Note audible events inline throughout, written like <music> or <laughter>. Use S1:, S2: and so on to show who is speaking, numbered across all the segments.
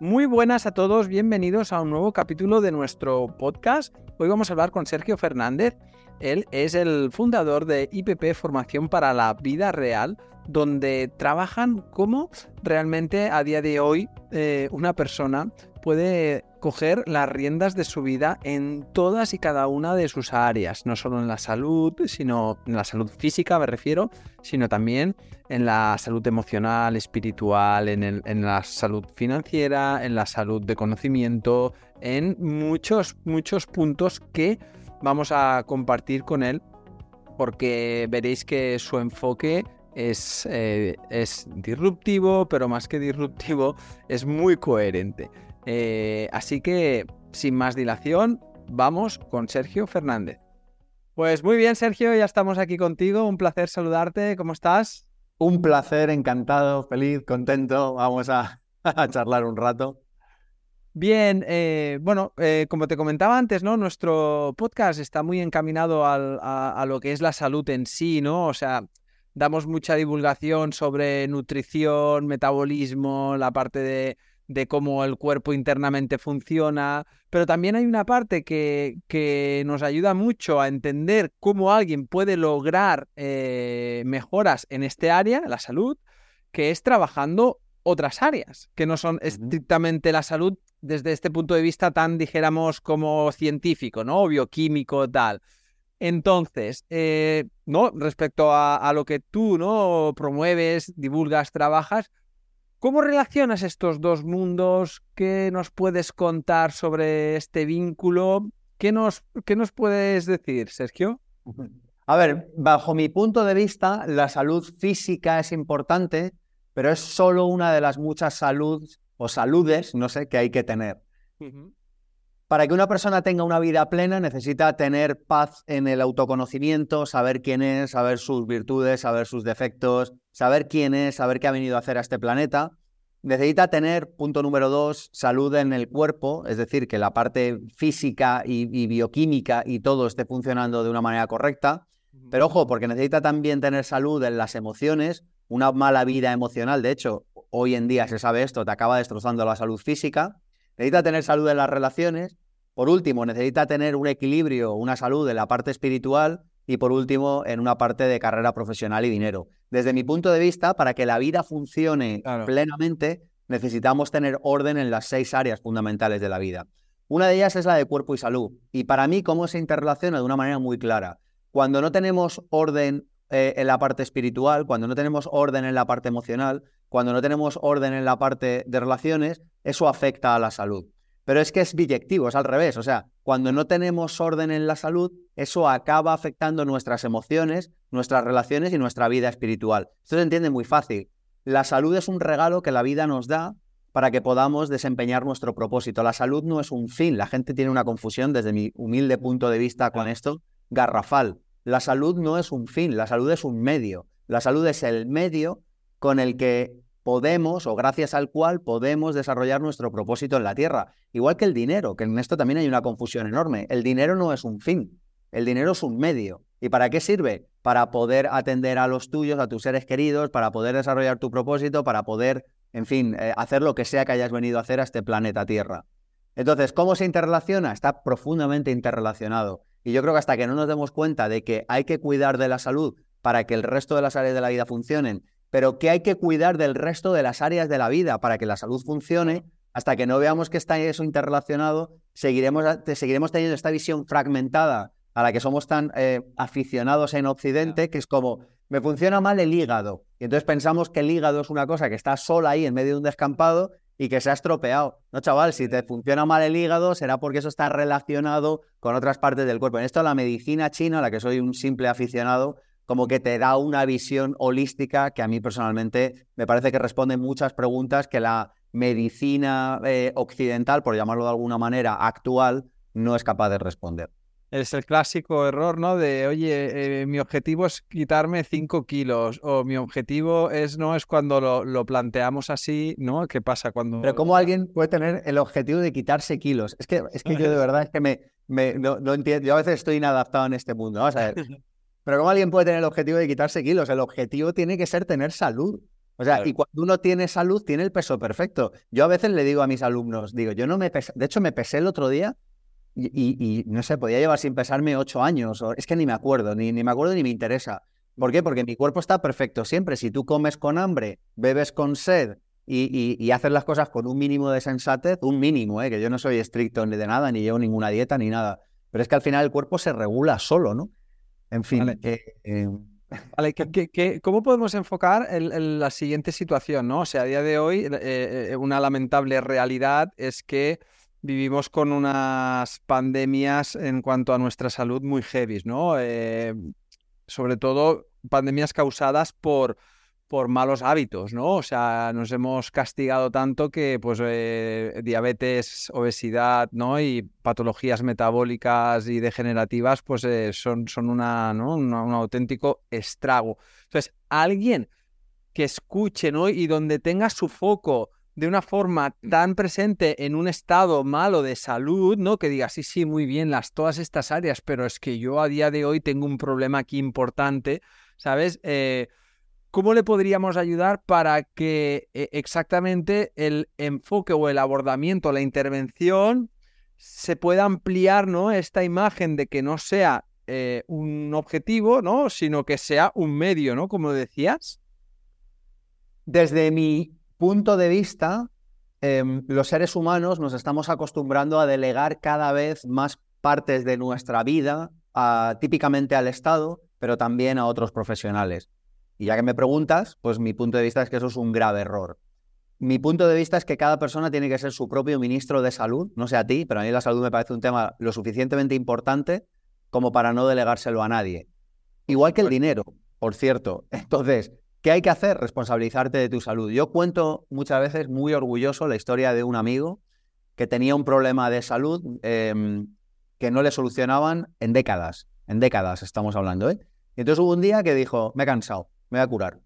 S1: Muy buenas a todos, bienvenidos a un nuevo capítulo de nuestro podcast. Hoy vamos a hablar con Sergio Fernández. Él es el fundador de IPP Formación para la Vida Real, donde trabajan cómo realmente a día de hoy eh, una persona puede coger las riendas de su vida en todas y cada una de sus áreas, no solo en la salud, sino en la salud física me refiero, sino también en la salud emocional, espiritual, en, la salud financiera, en la salud de conocimiento, en muchos, muchos puntos que vamos a compartir con él porque veréis que su enfoque es, eh, es disruptivo, pero más que disruptivo, es muy coherente. Eh, así que, sin más dilación, vamos con Sergio Fernández. Pues muy bien, Sergio, ya estamos aquí contigo. Un placer saludarte. ¿Cómo estás?
S2: Un placer, encantado, feliz, contento. Vamos a, <laughs> charlar un rato.
S1: Bien, eh, bueno, eh, como te comentaba antes, ¿no? Nuestro podcast está muy encaminado a, lo que es la salud en sí, ¿no? O sea, damos mucha divulgación sobre nutrición, metabolismo, la parte de, de cómo el cuerpo internamente funciona, pero también hay una parte que, que nos ayuda mucho a entender cómo alguien puede lograr eh, mejoras en este área, la salud, que es trabajando otras áreas, que no son estrictamente la salud desde este punto de vista tan, dijéramos, como científico, ¿no? bioquímico, tal. Entonces, eh, ¿no? Respecto a, a, lo que tú, ¿no? Promueves, divulgas, trabajas, ¿Cómo relacionas estos dos mundos? ¿Qué nos puedes contar sobre este vínculo? ¿Qué nos, qué nos puedes decir, Sergio?
S2: A ver, bajo mi punto de vista, la salud física es importante, pero es solo una de las muchas salud o saludes, no sé, que hay que tener. Para que una persona tenga una vida plena necesita tener paz en el autoconocimiento, saber quién es, saber sus virtudes, saber sus defectos, saber quién es, saber qué ha venido a hacer a este planeta. Necesita tener, punto número dos, salud en el cuerpo, es decir, que la parte física y, bioquímica y todo esté funcionando de una manera correcta. Pero ojo, porque necesita también tener salud en las emociones, una mala vida emocional. De hecho, hoy en día se sabe esto, te acaba destrozando la salud física. Necesita tener salud en las relaciones. Por último, necesita tener un equilibrio, una salud en la parte espiritual y por último, en una parte de carrera profesional y dinero. Desde mi punto de vista, para que la vida funcione plenamente, necesitamos tener orden en las seis áreas fundamentales de la vida. Una de ellas es la de cuerpo y salud. Y para mí, ¿cómo se interrelaciona? De una manera muy clara. Cuando no tenemos orden eh, en la parte espiritual, cuando no tenemos orden en la parte emocional, cuando no tenemos orden en la parte de relaciones, eso afecta a la salud. Pero es que es biyectivo, es al revés. O sea, cuando no tenemos orden en la salud, eso acaba afectando nuestras emociones, nuestras relaciones y nuestra vida espiritual. Esto se entiende muy fácil. La salud es un regalo que la vida nos da para que podamos desempeñar nuestro propósito. La salud no es un fin. La gente tiene una confusión desde mi humilde punto de vista con esto, garrafal. La salud no es un fin, la salud es un medio. La salud es el medio con el que podemos o gracias al cual podemos desarrollar nuestro propósito en la tierra. Igual que el dinero, que en esto también hay una confusión enorme. El dinero no es un fin, el dinero es un medio. ¿Y para qué sirve? Para poder atender a los tuyos, a tus seres queridos, para poder desarrollar tu propósito, para poder, en fin, eh, hacer lo que sea que hayas venido a hacer a este planeta Tierra. Entonces, ¿cómo se interrelaciona? Está profundamente interrelacionado. Y yo creo que hasta que no nos demos cuenta de que hay que cuidar de la salud para que el resto de las áreas de la vida funcionen pero que hay que cuidar del resto de las áreas de la vida para que la salud funcione. Hasta que no veamos que está eso interrelacionado, seguiremos, seguiremos teniendo esta visión fragmentada a la que somos tan eh, aficionados en Occidente, que es como, me funciona mal el hígado. Y entonces pensamos que el hígado es una cosa que está sola ahí en medio de un descampado y que se ha estropeado. No, chaval, si te funciona mal el hígado será porque eso está relacionado con otras partes del cuerpo. En esto la medicina china, a la que soy un simple aficionado, como que te da una visión holística que a mí personalmente me parece que responde muchas preguntas que la medicina eh, occidental, por llamarlo de alguna manera, actual, no es capaz de responder.
S1: Es el clásico error, ¿no? De, oye, eh, mi objetivo es quitarme 5 kilos o mi objetivo es, no es cuando lo, planteamos así, ¿no? ¿Qué pasa cuando...?
S2: Pero ¿cómo alguien puede tener el objetivo de quitarse kilos? Es que, es que yo de <laughs> verdad es que me, me no, no, entiendo, yo a veces estoy inadaptado en este mundo. Vamos a ver, Pero ¿cómo alguien puede tener el objetivo de quitarse kilos? El objetivo tiene que ser tener salud. O sea, y cuando uno tiene salud, tiene el peso perfecto. Yo a veces le digo a mis alumnos, digo, yo no me pesé, de hecho me pesé el otro día y, no sé, podía llevar sin pesarme ocho años, o, es que ni me acuerdo, ni, ni me acuerdo ni me interesa. ¿Por qué? Porque mi cuerpo está perfecto siempre. Si tú comes con hambre, bebes con sed y, y, haces las cosas con un mínimo de sensatez, un mínimo, ¿eh? que yo no soy estricto ni de nada, ni llevo ninguna dieta ni nada. Pero es que al final el cuerpo se regula solo, ¿no? En fin.
S1: Vale. Eh, vale, cómo podemos enfocar la siguiente situación? ¿no? O sea, a día de hoy, eh, una lamentable realidad es que vivimos con unas pandemias en cuanto a nuestra salud muy heavy, ¿no? sobre todo pandemias causadas por, por malos hábitos, ¿no? O sea, nos hemos castigado tanto que, pues, eh, diabetes, obesidad, ¿no? Y patologías metabólicas y degenerativas, pues, eh, son, son una, ¿no? un auténtico estrago. Entonces, alguien que escuche, ¿no? Y donde tenga su foco de una forma tan presente en un estado malo de salud, ¿no? Que diga, sí, sí, muy bien, las todas estas áreas, pero es que yo a día de hoy tengo un problema aquí importante, ¿sabes? Eh, ¿Cómo le podríamos ayudar para que eh, exactamente el enfoque o el abordamiento, la intervención, se pueda ampliar, ¿no? Esta imagen de que no sea eh, un objetivo, ¿no? Sino que sea un medio, ¿no? Como decías.
S2: Desde mi punto de vista, em, los seres humanos nos estamos acostumbrando a delegar cada vez más partes de nuestra vida, típicamente al Estado, pero también a otros profesionales. Y ya que me preguntas, pues mi punto de vista es que eso es un grave error. Mi punto de vista es que cada persona tiene que ser su propio ministro de salud, no sé a ti, pero a mí la salud me parece un tema lo suficientemente importante como para no delegárselo a nadie. Igual que el dinero, por cierto. <laughs> Entonces, ¿Qué hay que hacer? Responsabilizarte de tu salud. Yo cuento muchas veces muy orgulloso la historia de un amigo que tenía un problema de salud em, que no le solucionaban en décadas. En décadas estamos hablando, ¿eh? Y entonces hubo un día que dijo, me he cansado, me voy a curar.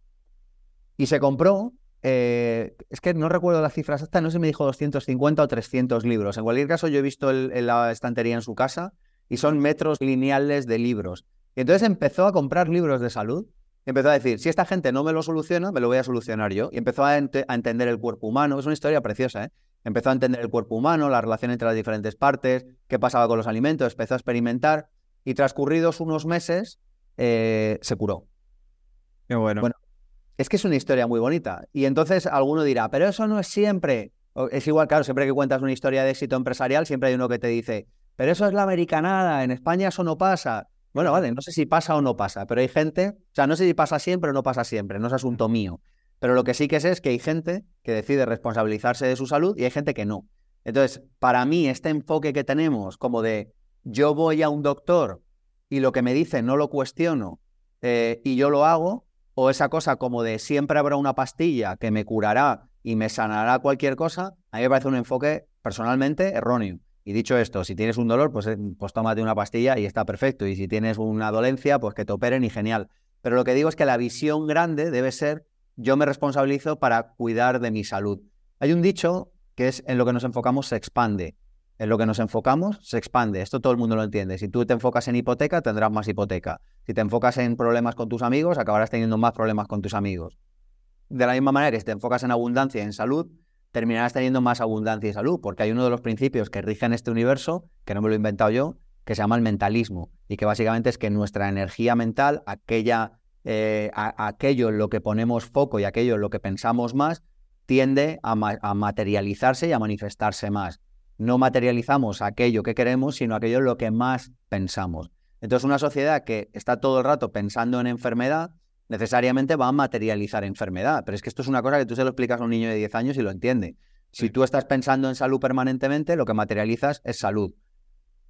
S2: Y se compró, eh, es que no recuerdo las cifras exactas, no sé si me dijo 250 o 300 libros. En cualquier caso, yo he visto la estantería en su casa y son metros lineales de libros. Y entonces empezó a comprar libros de salud empezó a decir, si esta gente no me lo soluciona, me lo voy a solucionar yo. Y empezó a, entender el cuerpo humano. Es una historia preciosa, ¿eh? Empezó a entender el cuerpo humano, la relación entre las diferentes partes, qué pasaba con los alimentos, empezó a experimentar y transcurridos unos meses eh, se curó.
S1: Qué bueno.
S2: Bueno, es que es una historia muy bonita. Y entonces alguno dirá, pero eso no es siempre. Es igual, claro, siempre que cuentas una historia de éxito empresarial, siempre hay uno que te dice, pero eso es la americanada, en España eso no pasa. Bueno, vale, no sé si pasa o no pasa, pero hay gente, o sea, no sé si pasa siempre o no pasa siempre, no es asunto mío. Pero lo que sí que sé es que hay gente que decide responsabilizarse de su salud y hay gente que no. Entonces, para mí, este enfoque que tenemos como de yo voy a un doctor y lo que me dice no lo cuestiono eh, y yo lo hago, o esa cosa como de siempre habrá una pastilla que me curará y me sanará cualquier cosa, a mí me parece un enfoque personalmente erróneo. Y dicho esto, si tienes un dolor, pues, eh, pues tómate una pastilla y está perfecto. Y si tienes una dolencia, pues que te operen y genial. Pero lo que digo es que la visión grande debe ser yo me responsabilizo para cuidar de mi salud. Hay un dicho que es en lo que nos enfocamos se expande. En lo que nos enfocamos se expande. Esto todo el mundo lo entiende. Si tú te enfocas en hipoteca, tendrás más hipoteca. Si te enfocas en problemas con tus amigos, acabarás teniendo más problemas con tus amigos. De la misma manera, si te enfocas en abundancia y en salud, terminarás teniendo más abundancia y salud, porque hay uno de los principios que rigen este universo, que no me lo he inventado yo, que se llama el mentalismo, y que básicamente es que nuestra energía mental, aquella, eh, aquello en lo que ponemos foco y aquello en lo que pensamos más, tiende a, a, materializarse y a manifestarse más. No materializamos aquello que queremos, sino aquello en lo que más pensamos. Entonces, una sociedad que está todo el rato pensando en enfermedad, necesariamente va a materializar enfermedad. Pero es que esto es una cosa que tú se lo explicas a un niño de 10 años y lo entiende. Si tú estás pensando en salud permanentemente, lo que materializas es salud.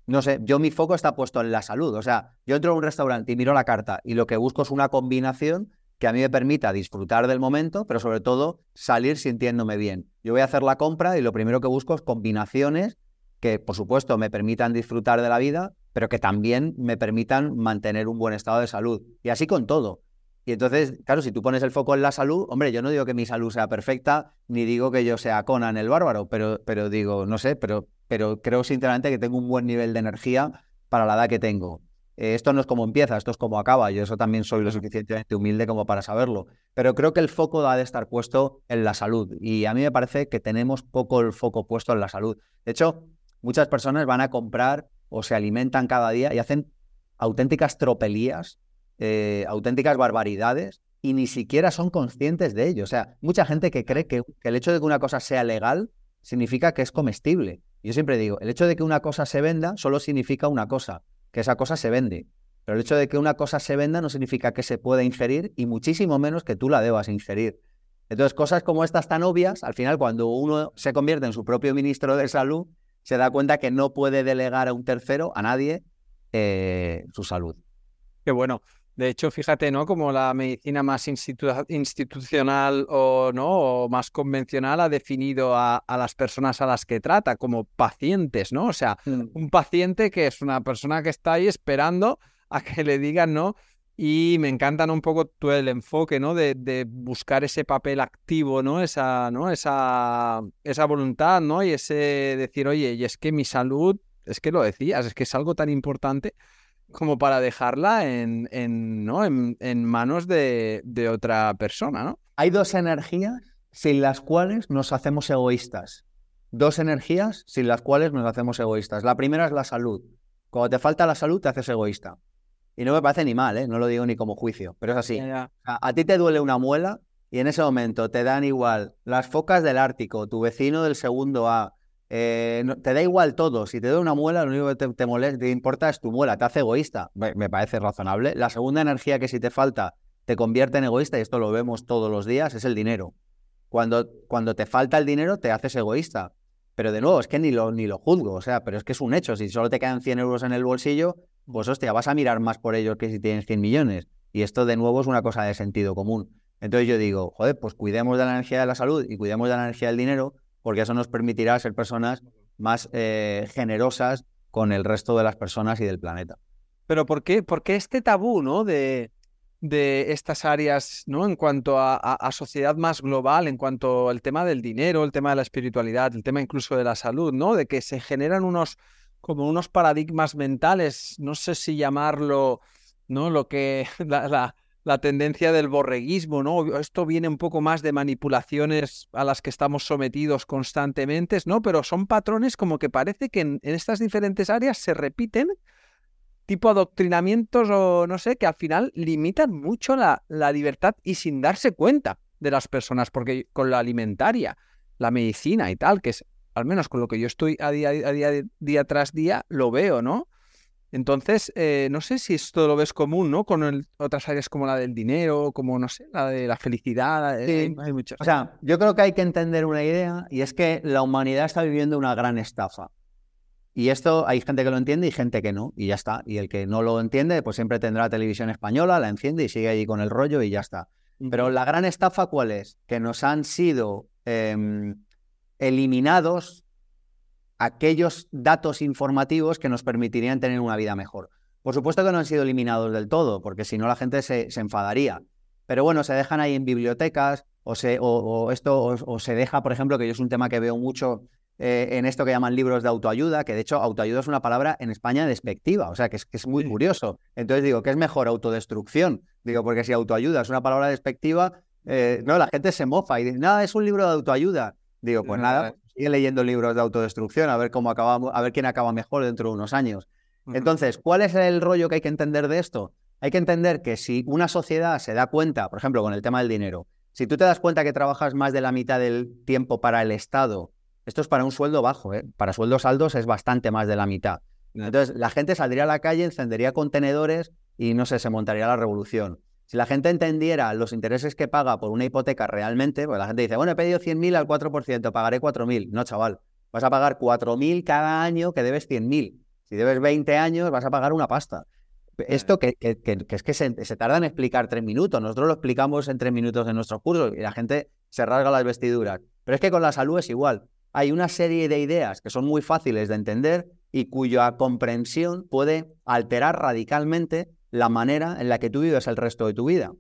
S2: No sé, yo mi foco está puesto en la salud. O sea, yo entro a un restaurante y miro la carta y lo que busco es una combinación que a mí me permita disfrutar del momento, pero sobre todo salir sintiéndome bien. Yo voy a hacer la compra y lo primero que busco es combinaciones que, por supuesto, me permitan disfrutar de la vida, pero que también me permitan mantener un buen estado de salud. Y así con todo. Y entonces, claro, si tú pones el foco en la salud, hombre, yo no digo que mi salud sea perfecta, ni digo que yo sea Conan el bárbaro, pero, pero digo, no sé, pero, pero creo sinceramente que tengo un buen nivel de energía para la edad que tengo. Eh, esto no es como empieza, esto es como acaba. Yo eso también soy lo suficientemente humilde como para saberlo. Pero creo que el foco ha de estar puesto en la salud. Y a mí me parece que tenemos poco el foco puesto en la salud. De hecho, muchas personas van a comprar o se alimentan cada día y hacen auténticas tropelías, eh, auténticas barbaridades y ni siquiera son conscientes de ello. O sea, mucha gente que cree que, el hecho de que una cosa sea legal significa que es comestible. Yo siempre digo, el hecho de que una cosa se venda solo significa una cosa, que esa cosa se vende. Pero el hecho de que una cosa se venda no significa que se pueda ingerir y muchísimo menos que tú la debas ingerir. Entonces, cosas como estas tan obvias, al final, cuando uno se convierte en su propio ministro de salud, se da cuenta que no puede delegar a un tercero, a nadie, eh, su salud.
S1: Qué bueno. De hecho, fíjate, ¿no? Como la medicina más institucional o no, o más convencional ha definido a, las personas a las que trata como pacientes, ¿no? O sea, mm. un paciente que es una persona que está ahí esperando a que le digan, ¿no? Y me encantan un poco tú el enfoque, ¿no? De, de, buscar ese papel activo, ¿no? Esa, ¿no? Esa, esa voluntad, ¿no? Y ese decir, oye, y es que mi salud, es que lo decías, es que es algo tan importante como para dejarla en, en ¿no? en, en manos de, de, otra persona, ¿no?
S2: Hay dos energías sin las cuales nos hacemos egoístas. Dos energías sin las cuales nos hacemos egoístas. La primera es la salud. Cuando te falta la salud, te haces egoísta. Y no me parece ni mal, ¿eh? no lo digo ni como juicio, pero es así. a ti te duele una muela y en ese momento te dan igual las focas del Ártico, tu vecino del segundo A, eh, te da igual todo. Si te da una muela, lo único que te, molesta, te importa es tu muela, te hace egoísta. Me, parece razonable. La segunda energía que si te falta te convierte en egoísta, y esto lo vemos todos los días, es el dinero. Cuando, cuando te falta el dinero, te haces egoísta. Pero de nuevo, es que ni lo, ni lo juzgo, o sea, pero es que es un hecho. Si solo te quedan 100 euros en el bolsillo, pues hostia, vas a mirar más por ellos que si tienes 100 millones. Y esto de nuevo es una cosa de sentido común. Entonces yo digo, joder, pues cuidemos de la energía de la salud y cuidemos de la energía del dinero porque eso nos permitirá ser personas más eh, generosas con el resto de las personas y del planeta.
S1: Pero ¿por qué, por qué este tabú ¿no? de, de estas áreas ¿no? en cuanto a, a, sociedad más global, en cuanto al tema del dinero, el tema de la espiritualidad, el tema incluso de la salud, ¿no? de que se generan unos como unos paradigmas mentales, no sé si llamarlo, ¿no? Lo que <laughs> la, tendencia del borreguismo, ¿no? Esto viene un poco más de manipulaciones a las que estamos sometidos constantemente, ¿no? Pero son patrones como que parece que en, estas diferentes áreas se repiten, tipo adoctrinamientos o no sé, que al final limitan mucho la, la libertad y sin darse cuenta de las personas, porque con la alimentaria, la medicina y tal, que es al menos con lo que yo estoy a día, a día, día tras día, lo veo, ¿no? Entonces, eh, no sé si esto lo ves común, ¿no? Con otras áreas como la del dinero, como, no sé, la de la felicidad.
S2: Sí. Hay, muchas. O sea, yo creo que hay que entender una idea y es que la humanidad está viviendo una gran estafa. Y esto hay gente que lo entiende y gente que no, y ya está. Y el que no lo entiende, pues siempre tendrá televisión española, la enciende y sigue allí con el rollo y ya está. Pero la gran estafa, ¿cuál es? Que nos han sido em, eliminados aquellos datos informativos que nos permitirían tener una vida mejor. Por supuesto que no han sido eliminados del todo, porque si no la gente se, enfadaría. Pero bueno, se dejan ahí en bibliotecas o se, o, esto, o, se deja, por ejemplo, que yo es un tema que veo mucho eh, en esto que llaman libros de autoayuda, que de hecho autoayuda es una palabra en España despectiva, o sea, que es, que es muy curioso. Entonces digo, ¿qué es mejor? Autodestrucción. Digo, porque si autoayuda es una palabra despectiva, eh, no, la gente se mofa y dice, nada, es un libro de autoayuda. Digo, pues nada, sigue leyendo libros de autodestrucción, a ver cómo acabamos, a ver quién acaba mejor dentro de unos años. Entonces, ¿cuál es el rollo que hay que entender de esto? Hay que entender que si una sociedad se da cuenta, por ejemplo, con el tema del dinero, si tú te das cuenta que trabajas más de la mitad del tiempo para el Estado, esto es para un sueldo bajo, ¿eh? para sueldos altos es bastante más de la mitad. Entonces, la gente saldría a la calle, encendería contenedores y no sé, se montaría la revolución. Si la gente entendiera los intereses que paga por una hipoteca realmente, pues la gente dice, bueno, he pedido 100.000 al 4%, pagaré 4.000. No, chaval, vas a pagar 4.000 cada año que debes 100.000. Si debes 20 años, vas a pagar una pasta. Esto que, es que se, se, tarda en explicar tres minutos. Nosotros lo explicamos en tres minutos en nuestros cursos y la gente se rasga las vestiduras. Pero es que con la salud es igual. Hay una serie de ideas que son muy fáciles de entender y cuya comprensión puede alterar radicalmente la manera en la que tú vives el resto de tu vida.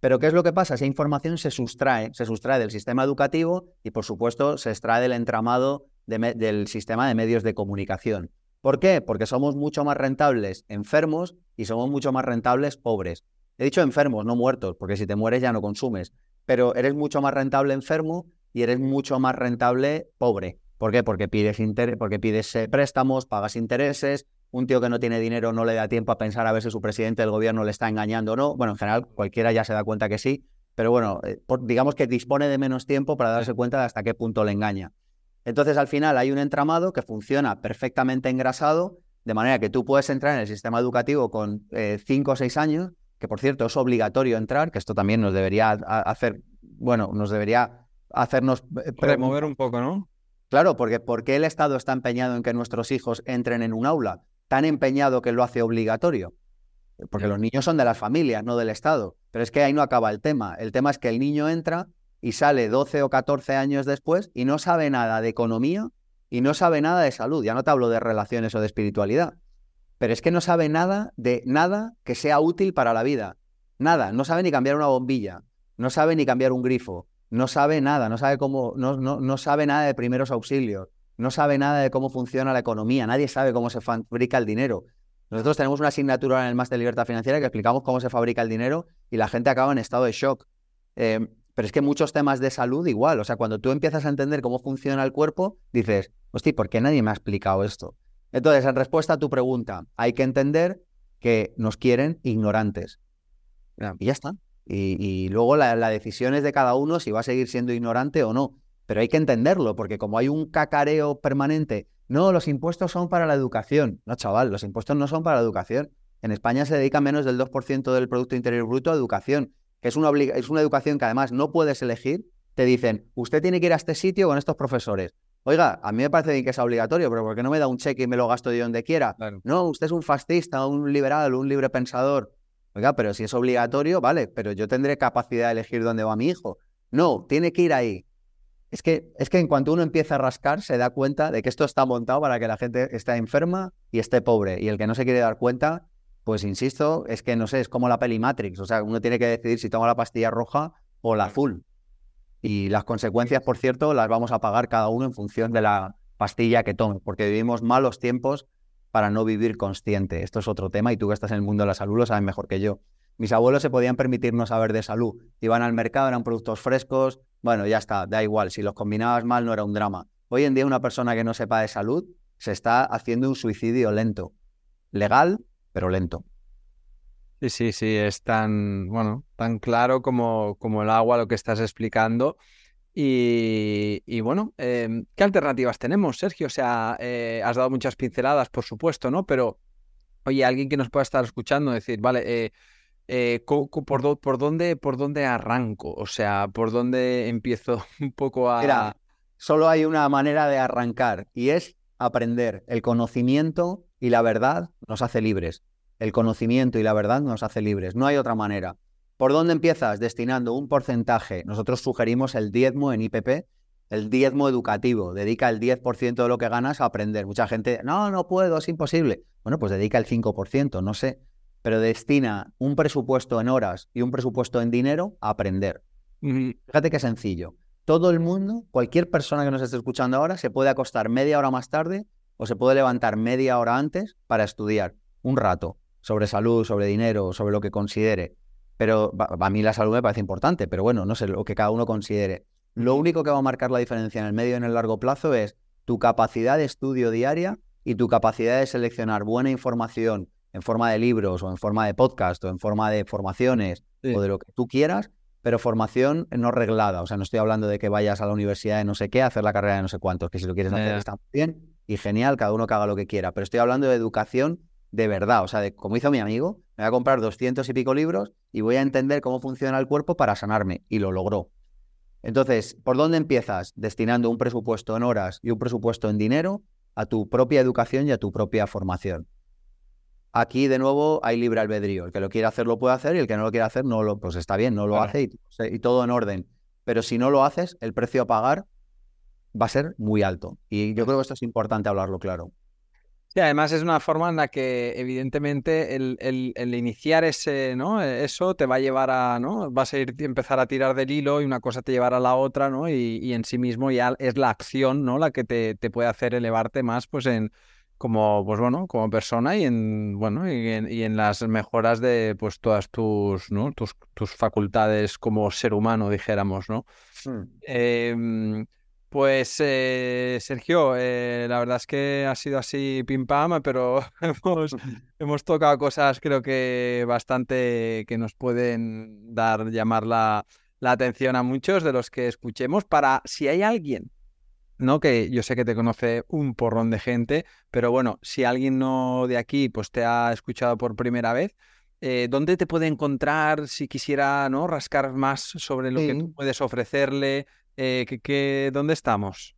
S2: Pero ¿qué es lo que pasa? Esa información se sustrae, se sustrae del sistema educativo y por supuesto se extrae del entramado del sistema de medios de comunicación. ¿Por qué? Porque somos mucho más rentables enfermos y somos mucho más rentables pobres. He dicho enfermos, no muertos, porque si te mueres ya no consumes, pero eres mucho más rentable enfermo y eres mucho más rentable pobre. ¿Por qué? Porque pides, porque pides eh, préstamos, pagas intereses, un tío que no tiene dinero no le da tiempo a pensar a ver si su presidente del gobierno le está engañando o no. Bueno, en general cualquiera ya se da cuenta que sí, pero bueno, eh, digamos que dispone de menos tiempo para darse cuenta de hasta qué punto le engaña. Entonces, al final hay un entramado que funciona perfectamente engrasado, de manera que tú puedes entrar en el sistema educativo con eh, cinco o seis años, que por cierto es obligatorio entrar, que esto también nos debería hacer, bueno, nos debería hacernos...
S1: Eh, Remover un poco, ¿no?
S2: Claro, porque ¿por qué el Estado está empeñado en que nuestros hijos entren en un aula? Tan empeñado que lo hace obligatorio. Porque los niños son de las familias, no del Estado. Pero es que ahí no acaba el tema. El tema es que el niño entra y sale 12 o 14 años después y no sabe nada de economía y no sabe nada de salud. Ya no te hablo de relaciones o de espiritualidad, pero es que no sabe nada de nada que sea útil para la vida. Nada, no sabe ni cambiar una bombilla, no sabe ni cambiar un grifo, no sabe nada, no sabe cómo, no, no, no sabe nada de primeros auxilios, no sabe nada de cómo funciona la economía, nadie sabe cómo se fabrica el dinero. Nosotros tenemos una asignatura en el Máster de Libertad Financiera que explicamos cómo se fabrica el dinero y la gente acaba en estado de shock. Eh, pero es que muchos temas de salud igual, o sea, cuando tú empiezas a entender cómo funciona el cuerpo, dices, hostia, ¿por qué nadie me ha explicado esto? Entonces, en respuesta a tu pregunta, hay que entender que nos quieren ignorantes. Y ya está. Y, luego la, decisión es de cada uno si va a seguir siendo ignorante o no. Pero hay que entenderlo, porque como hay un cacareo permanente, no, los impuestos son para la educación. No, chaval, los impuestos no son para la educación. En España se dedica menos del 2% del Producto Interior Bruto a educación que es una, es una educación que además no puedes elegir, te dicen, usted tiene que ir a este sitio con estos profesores. Oiga, a mí me parece bien que sea obligatorio, pero ¿por qué no me da un cheque y me lo gasto yo donde quiera? No, usted es un fascista, un liberal, un libre pensador. Oiga, pero si es obligatorio, vale, pero yo tendré capacidad de elegir dónde va mi hijo. No, tiene que ir ahí. Es que, es que en cuanto uno empieza a rascar, se da cuenta de que esto está montado para que la gente esté enferma y esté pobre. Y el que no se quiere dar cuenta pues insisto, es que no sé, es como la peli Matrix, o sea, uno tiene que decidir si toma la pastilla roja o la azul. Y las consecuencias, por cierto, las vamos a pagar cada uno en función de la pastilla que tome, porque vivimos malos tiempos para no vivir consciente. Esto es otro tema y tú que estás en el mundo de la salud lo sabes mejor que yo. Mis abuelos se podían permitir no saber de salud. Iban al mercado, eran productos frescos, bueno, ya está, da igual. Si los combinabas mal no era un drama. Hoy en día una persona que no sepa de salud se está haciendo un suicidio lento. Legal, pero lento.
S1: Sí, sí, sí, es tan, bueno, tan claro como, como el agua lo que estás explicando. Y, bueno, em, ¿qué alternativas tenemos, Sergio? O sea, eh, has dado muchas pinceladas, por supuesto, ¿no? Pero, oye, alguien que nos pueda estar escuchando, decir, vale, eh, eh, por, por, dónde, ¿por dónde arranco? O sea, ¿por dónde empiezo <laughs> un poco a...
S2: Mira, solo hay una manera de arrancar y es aprender. El conocimiento y la verdad nos hace libres. El conocimiento y la verdad nos hace libres. No hay otra manera. ¿Por dónde empiezas? Destinando un porcentaje. Nosotros sugerimos el diezmo en IPP, el diezmo educativo. Dedica el 10% de lo que ganas a aprender. Mucha gente, no, no puedo, es imposible. Bueno, pues dedica el 5%, no sé. Pero destina un presupuesto en horas y un presupuesto en dinero a aprender. Fíjate qué sencillo. Todo el mundo, cualquier persona que nos esté escuchando ahora, se puede acostar media hora más tarde o se puede levantar media hora antes para estudiar un rato sobre salud, sobre dinero, sobre lo que considere. Pero a mí la salud me parece importante, pero bueno, no sé, lo que cada uno considere. Lo único que va a marcar la diferencia en el medio y en el largo plazo es tu capacidad de estudio diaria y tu capacidad de seleccionar buena información en forma de libros o en forma de podcast o en forma de formaciones o de lo que tú quieras, pero formación no reglada. O sea, no estoy hablando de que vayas a la universidad de no sé qué, a hacer la carrera de no sé cuántos, que si lo quieres hacer está bien y genial, cada uno que haga lo que quiera, pero estoy hablando de educación de verdad. O sea, de, como hizo mi amigo, me voy a comprar doscientos y pico libros y voy a entender cómo funciona el cuerpo para sanarme. Y lo logró. Entonces, ¿por dónde empiezas? Destinando un presupuesto en horas y un presupuesto en dinero a tu propia educación y a tu propia formación. Aquí, de nuevo, hay libre albedrío. El que lo quiere hacer lo puede hacer y el que no lo quiere hacer, no lo, pues está bien, no lo hace y, y todo en orden. Pero si no lo haces, el precio a pagar va a ser muy alto. Y yo creo que esto es importante hablarlo claro.
S1: Sí, además es una forma en la que evidentemente el, iniciar ese, ¿no? Eso te va a llevar a, ¿no? Vas a ir empezar a tirar del hilo y una cosa te llevará a la otra, ¿no? Y, en sí mismo ya es la acción, ¿no? La que te, puede hacer elevarte más, pues en, como, pues bueno, como persona y en, bueno, y en, las mejoras de pues todas tus, ¿no? tus, tus facultades como ser humano, dijéramos, ¿no? Hmm. Em, pues eh, Sergio, eh, la verdad es que ha sido así pim pam, pero <laughs> hemos, hemos tocado cosas creo que bastante que nos pueden dar, llamar la, la atención a muchos de los que escuchemos para si hay alguien ¿no? Que yo sé que te conoce un porrón de gente, pero bueno, si alguien no de aquí pues te ha escuchado por primera vez, eh, ¿dónde te puede encontrar si quisiera ¿no? rascar más sobre lo que tú puedes ofrecerle? Eh, ¿Dónde estamos?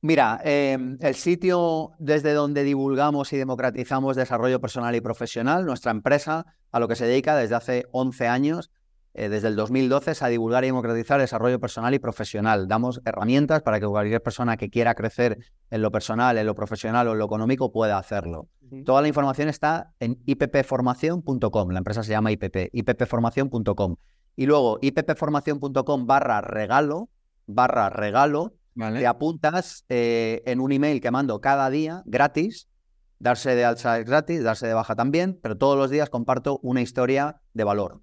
S2: Mira, em, el sitio desde donde divulgamos y democratizamos desarrollo personal y profesional, nuestra empresa, a lo que se dedica desde hace 11 años, eh, desde el 2012 es a divulgar y democratizar desarrollo personal y profesional. Damos herramientas para que cualquier persona que quiera crecer en lo personal, en lo profesional o en lo económico pueda hacerlo. Toda la información está en ippformación.com. La empresa se llama IPP, ippformación.com. Y luego ippformación.com barra regalo, barra regalo, te apuntas eh, en un email que mando cada día gratis. Darse de alza es gratis, darse de baja también, pero todos los días comparto una historia de valor.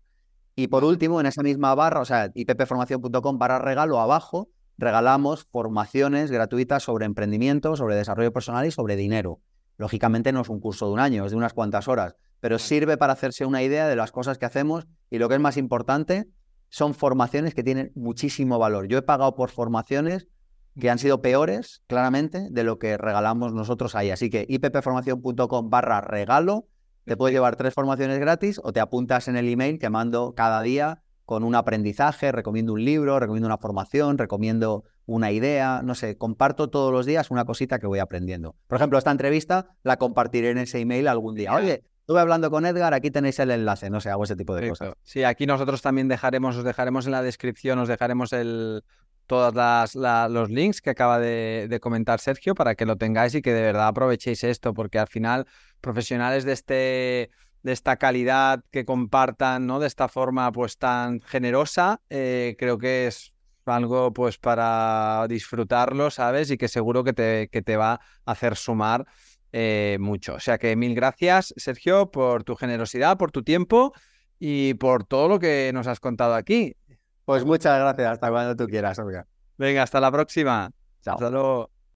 S2: Y por último, en esa misma barra, o sea, ippformación.com barra regalo, abajo, regalamos formaciones gratuitas sobre emprendimiento, sobre desarrollo personal y sobre dinero. Lógicamente no es un curso de un año, es de unas cuantas horas, pero sirve para hacerse una idea de las cosas que hacemos y lo que es más importante, son formaciones que tienen muchísimo valor. Yo he pagado por formaciones que han sido peores, claramente, de lo que regalamos nosotros ahí. Así que ippformación.com barra regalo te puedes llevar tres formaciones gratis o te apuntas en el email que mando cada día con un aprendizaje, recomiendo un libro, recomiendo una formación, recomiendo una idea, no sé, comparto todos los días una cosita que voy aprendiendo. Por ejemplo, esta entrevista la compartiré en ese email algún día. Oye, estuve hablando con Edgar, aquí tenéis el enlace, no sé, hago ese tipo de cosas.
S1: Sí, aquí nosotros también dejaremos, os dejaremos en la descripción, os dejaremos el, todos los links que acaba de, comentar Sergio para que lo tengáis y que de verdad aprovechéis esto, porque al final profesionales de este de esta calidad que compartan, ¿no? De esta forma pues tan generosa, eh, creo que es algo pues para disfrutarlo, ¿sabes? Y que seguro que te, que te va a hacer sumar eh, mucho. O sea que mil gracias, Sergio, por tu generosidad, por tu tiempo y por todo lo que nos has contado aquí.
S2: Pues muchas gracias, hasta cuando tú quieras,
S1: Venga, hasta la próxima.
S2: Chao.
S1: Hasta luego.